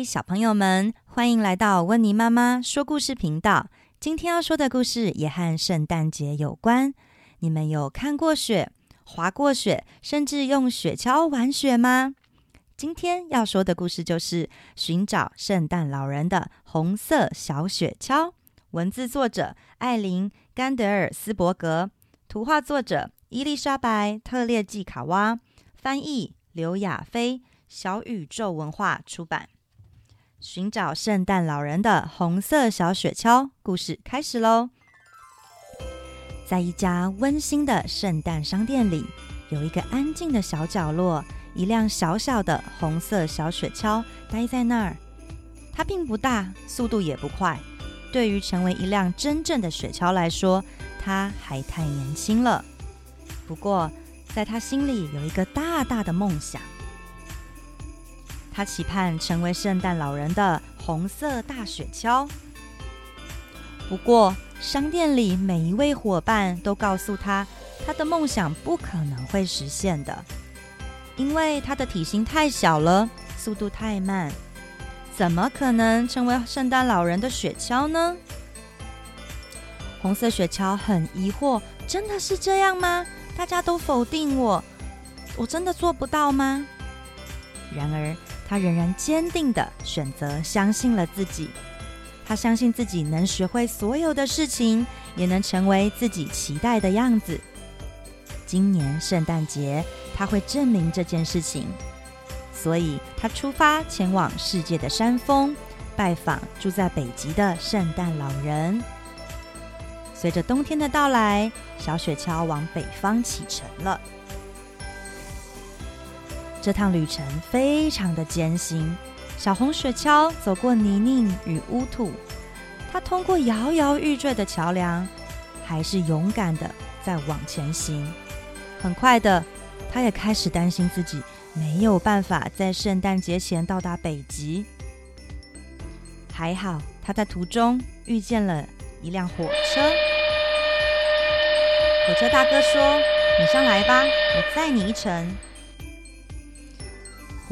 小朋友们，欢迎来到温妮妈妈说故事频道。今天要说的故事也和圣诞节有关。你们有看过雪、滑过雪，甚至用雪橇玩雪吗？今天要说的故事就是寻找圣诞老人的红色小雪橇。文字作者艾琳·甘德尔斯伯格，图画作者伊丽莎白·特列季卡哇，翻译刘雅菲。小宇宙文化出版。寻找圣诞老人的红色小雪橇，故事开始喽！在一家温馨的圣诞商店里，有一个安静的小角落，一辆小小的红色小雪橇待在那儿。它并不大，速度也不快。对于成为一辆真正的雪橇来说，它还太年轻了。不过，在他心里有一个大大的梦想。他期盼成为圣诞老人的红色大雪橇。不过，商店里每一位伙伴都告诉他，他的梦想不可能会实现的，因为他的体型太小了，速度太慢，怎么可能成为圣诞老人的雪橇呢？红色雪橇很疑惑：“真的是这样吗？大家都否定我，我真的做不到吗？”然而，他仍然坚定地选择相信了自己。他相信自己能学会所有的事情，也能成为自己期待的样子。今年圣诞节，他会证明这件事情。所以，他出发前往世界的山峰，拜访住在北极的圣诞老人。随着冬天的到来，小雪橇往北方启程了。这趟旅程非常的艰辛，小红雪橇走过泥泞与污土，它通过摇摇欲坠的桥梁，还是勇敢的在往前行。很快的，它也开始担心自己没有办法在圣诞节前到达北极。还好，它在途中遇见了一辆火车。火车大哥说：“你上来吧，我载你一程。”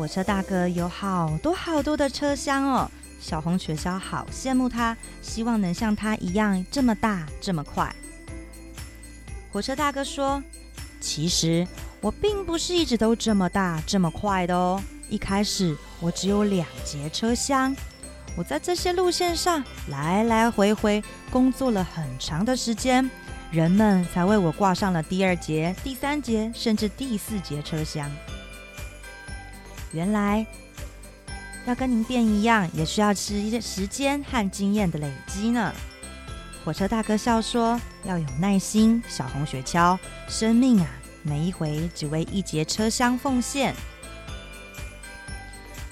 火车大哥有好多好多的车厢哦，小红雪橇好羡慕他，希望能像他一样这么大这么快。火车大哥说：“其实我并不是一直都这么大这么快的哦，一开始我只有两节车厢，我在这些路线上来来回回工作了很长的时间，人们才为我挂上了第二节、第三节甚至第四节车厢。”原来要跟您变一样，也需要吃一些时间和经验的累积呢。火车大哥笑说：“要有耐心，小红雪橇，生命啊，每一回只为一节车厢奉献。”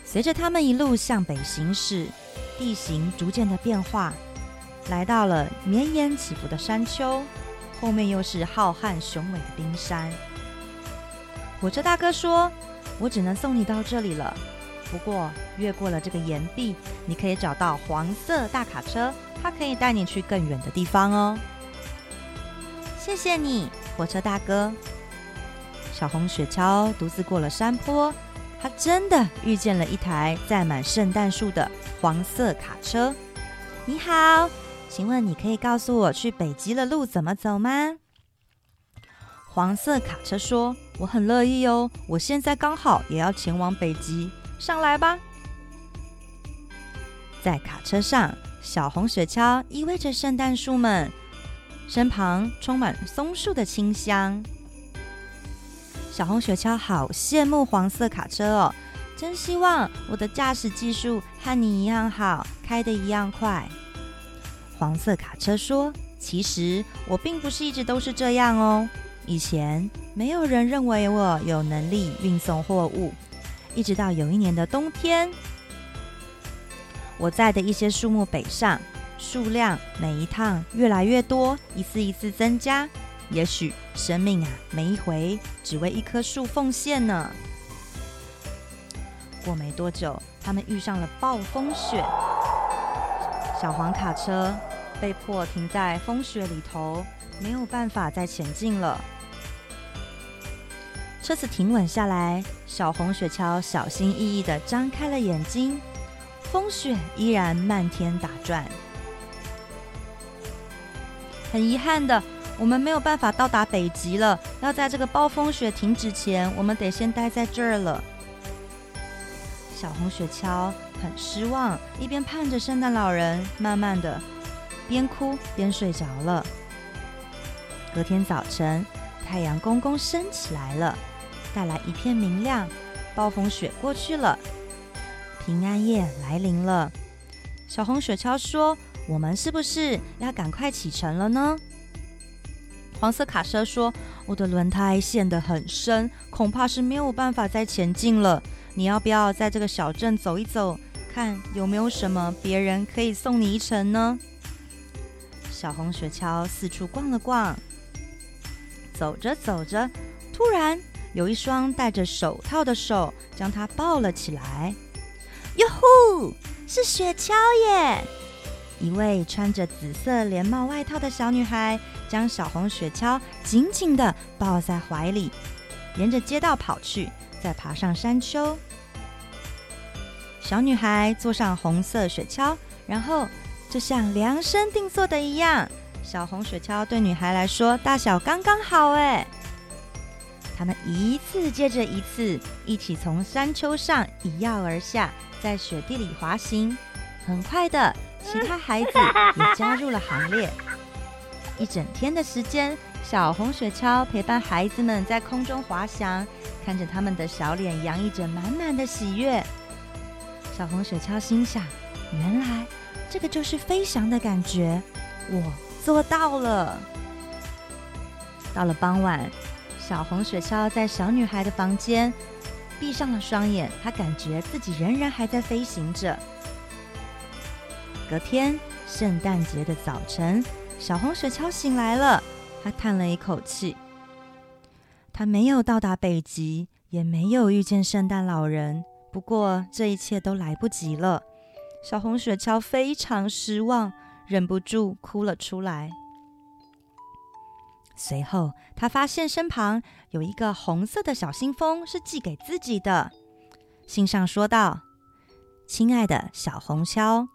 随着他们一路向北行驶，地形逐渐的变化，来到了绵延起伏的山丘，后面又是浩瀚雄伟的冰山。火车大哥说。我只能送你到这里了。不过越过了这个岩壁，你可以找到黄色大卡车，它可以带你去更远的地方哦。谢谢你，火车大哥。小红雪橇独自过了山坡，它真的遇见了一台载满圣诞树的黄色卡车。你好，请问你可以告诉我去北极的路怎么走吗？黄色卡车说：“我很乐意哦，我现在刚好也要前往北极，上来吧。”在卡车上，小红雪橇依偎着圣诞树们，身旁充满松树的清香。小红雪橇好羡慕黄色卡车哦，真希望我的驾驶技术和你一样好，开得一样快。黄色卡车说：“其实我并不是一直都是这样哦。”以前没有人认为我有能力运送货物，一直到有一年的冬天，我在的一些树木北上，数量每一趟越来越多，一次一次增加。也许生命啊，每一回只为一棵树奉献呢。过没多久，他们遇上了暴风雪，小黄卡车被迫停在风雪里头，没有办法再前进了。车子停稳下来，小红雪橇小心翼翼地张开了眼睛。风雪依然漫天打转。很遗憾的，我们没有办法到达北极了。要在这个暴风雪停止前，我们得先待在这儿了。小红雪橇很失望，一边盼着圣诞老人，慢慢的边哭边睡着了。隔天早晨，太阳公公升起来了，带来一片明亮。暴风雪过去了，平安夜来临了。小红雪橇说。我们是不是要赶快启程了呢？黄色卡车说：“我的轮胎陷得很深，恐怕是没有办法再前进了。你要不要在这个小镇走一走，看有没有什么别人可以送你一程呢？”小红雪橇四处逛了逛，走着走着，突然有一双戴着手套的手将它抱了起来。哟呼，是雪橇耶！一位穿着紫色连帽外套的小女孩将小红雪橇紧紧地抱在怀里，沿着街道跑去，再爬上山丘。小女孩坐上红色雪橇，然后就像量身定做的一样，小红雪橇对女孩来说大小刚刚好。哎，他们一次接着一次，一起从山丘上一跃而下，在雪地里滑行。很快的。其他孩子也加入了行列。一整天的时间，小红雪橇陪伴孩子们在空中滑翔，看着他们的小脸洋溢着满满的喜悦。小红雪橇心想：原来这个就是飞翔的感觉，我做到了。到了傍晚，小红雪橇在小女孩的房间闭上了双眼，她感觉自己仍然还在飞行着。隔天，圣诞节的早晨，小红雪橇醒来了。她叹了一口气。她没有到达北极，也没有遇见圣诞老人。不过，这一切都来不及了。小红雪橇非常失望，忍不住哭了出来。随后，他发现身旁有一个红色的小信封，是寄给自己的。信上说道：“亲爱的小红橇。”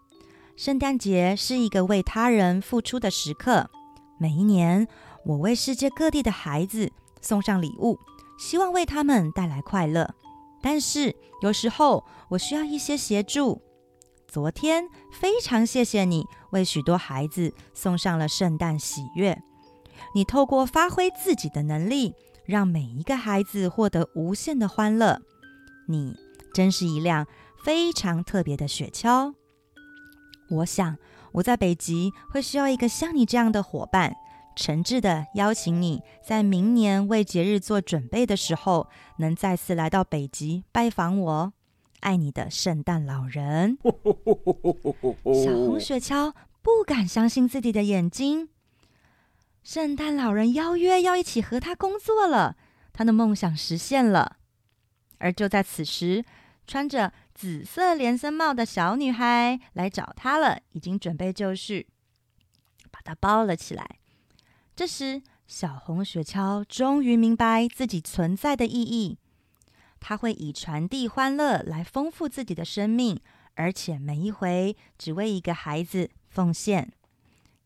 圣诞节是一个为他人付出的时刻。每一年，我为世界各地的孩子送上礼物，希望为他们带来快乐。但是，有时候我需要一些协助。昨天，非常谢谢你为许多孩子送上了圣诞喜悦。你透过发挥自己的能力，让每一个孩子获得无限的欢乐。你真是一辆非常特别的雪橇。我想，我在北极会需要一个像你这样的伙伴，诚挚的邀请你在明年为节日做准备的时候，能再次来到北极拜访我。爱你的圣诞老人。小红雪橇不敢相信自己的眼睛，圣诞老人邀约要一起和他工作了，他的梦想实现了。而就在此时，穿着紫色连身帽的小女孩来找他了，已经准备就绪，把他抱了起来。这时，小红雪橇终于明白自己存在的意义。她会以传递欢乐来丰富自己的生命，而且每一回只为一个孩子奉献。